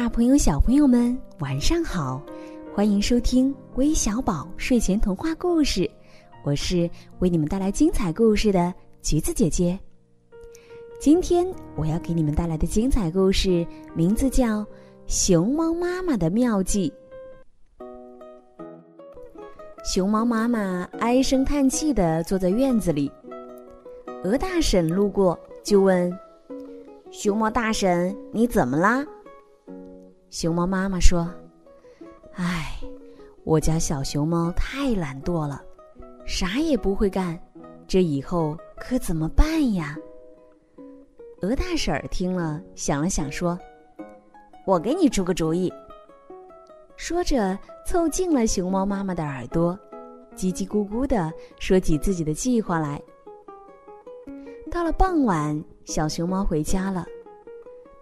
大朋友、小朋友们，晚上好！欢迎收听微小宝睡前童话故事，我是为你们带来精彩故事的橘子姐姐。今天我要给你们带来的精彩故事名字叫《熊猫妈妈的妙计》。熊猫妈妈唉声叹气的坐在院子里，鹅大婶路过就问：“熊猫大婶，你怎么啦？”熊猫妈妈说：“唉，我家小熊猫太懒惰了，啥也不会干，这以后可怎么办呀？”鹅大婶儿听了，想了想说：“我给你出个主意。”说着，凑近了熊猫妈妈的耳朵，叽叽咕咕的说起自己的计划来。到了傍晚，小熊猫回家了。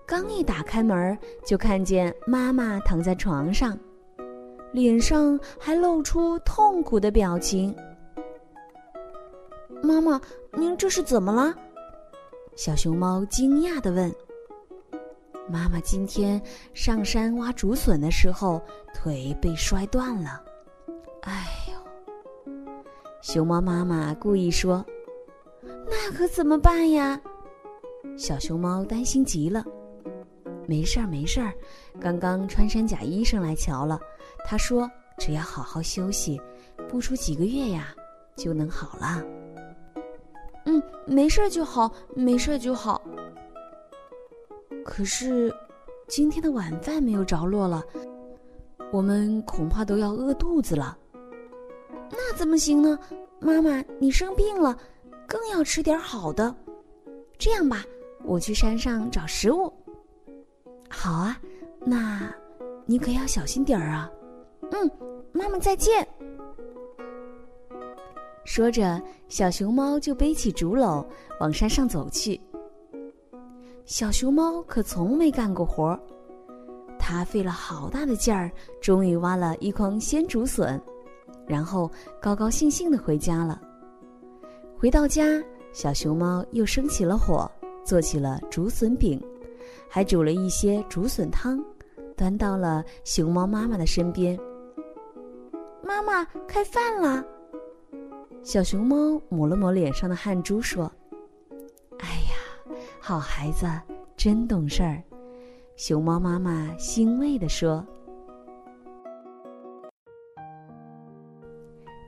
刚一打开门，就看见妈妈躺在床上，脸上还露出痛苦的表情。妈妈，您这是怎么了？小熊猫惊讶的问。妈妈今天上山挖竹笋的时候，腿被摔断了。哎呦！熊猫妈妈故意说：“那可怎么办呀？”小熊猫担心极了。没事儿，没事儿，刚刚穿山甲医生来瞧了，他说只要好好休息，不出几个月呀，就能好了。嗯，没事儿就好，没事儿就好。可是，今天的晚饭没有着落了，我们恐怕都要饿肚子了。那怎么行呢？妈妈，你生病了，更要吃点好的。这样吧，我去山上找食物。好啊，那，你可要小心点儿啊。嗯，妈妈再见。说着，小熊猫就背起竹篓往山上走去。小熊猫可从没干过活儿，它费了好大的劲儿，终于挖了一筐鲜竹笋，然后高高兴兴的回家了。回到家，小熊猫又生起了火，做起了竹笋饼。还煮了一些竹笋汤，端到了熊猫妈妈的身边。妈妈，开饭了。小熊猫抹了抹脸上的汗珠，说：“哎呀，好孩子，真懂事儿。”熊猫妈妈欣慰地说：“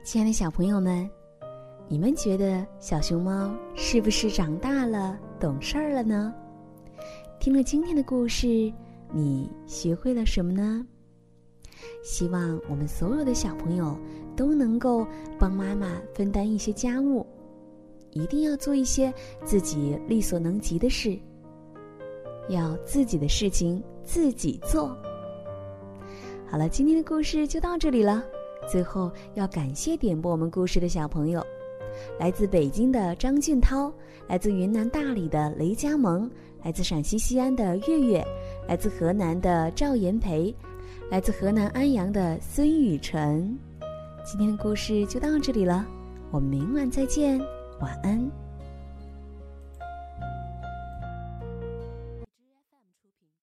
亲爱的小朋友们，你们觉得小熊猫是不是长大了、懂事儿了呢？”听了今天的故事，你学会了什么呢？希望我们所有的小朋友都能够帮妈妈分担一些家务，一定要做一些自己力所能及的事，要自己的事情自己做。好了，今天的故事就到这里了。最后要感谢点播我们故事的小朋友，来自北京的张俊涛，来自云南大理的雷佳萌。来自陕西西安的月月，来自河南的赵延培，来自河南安阳的孙雨辰。今天的故事就到这里了，我们明晚再见，晚安。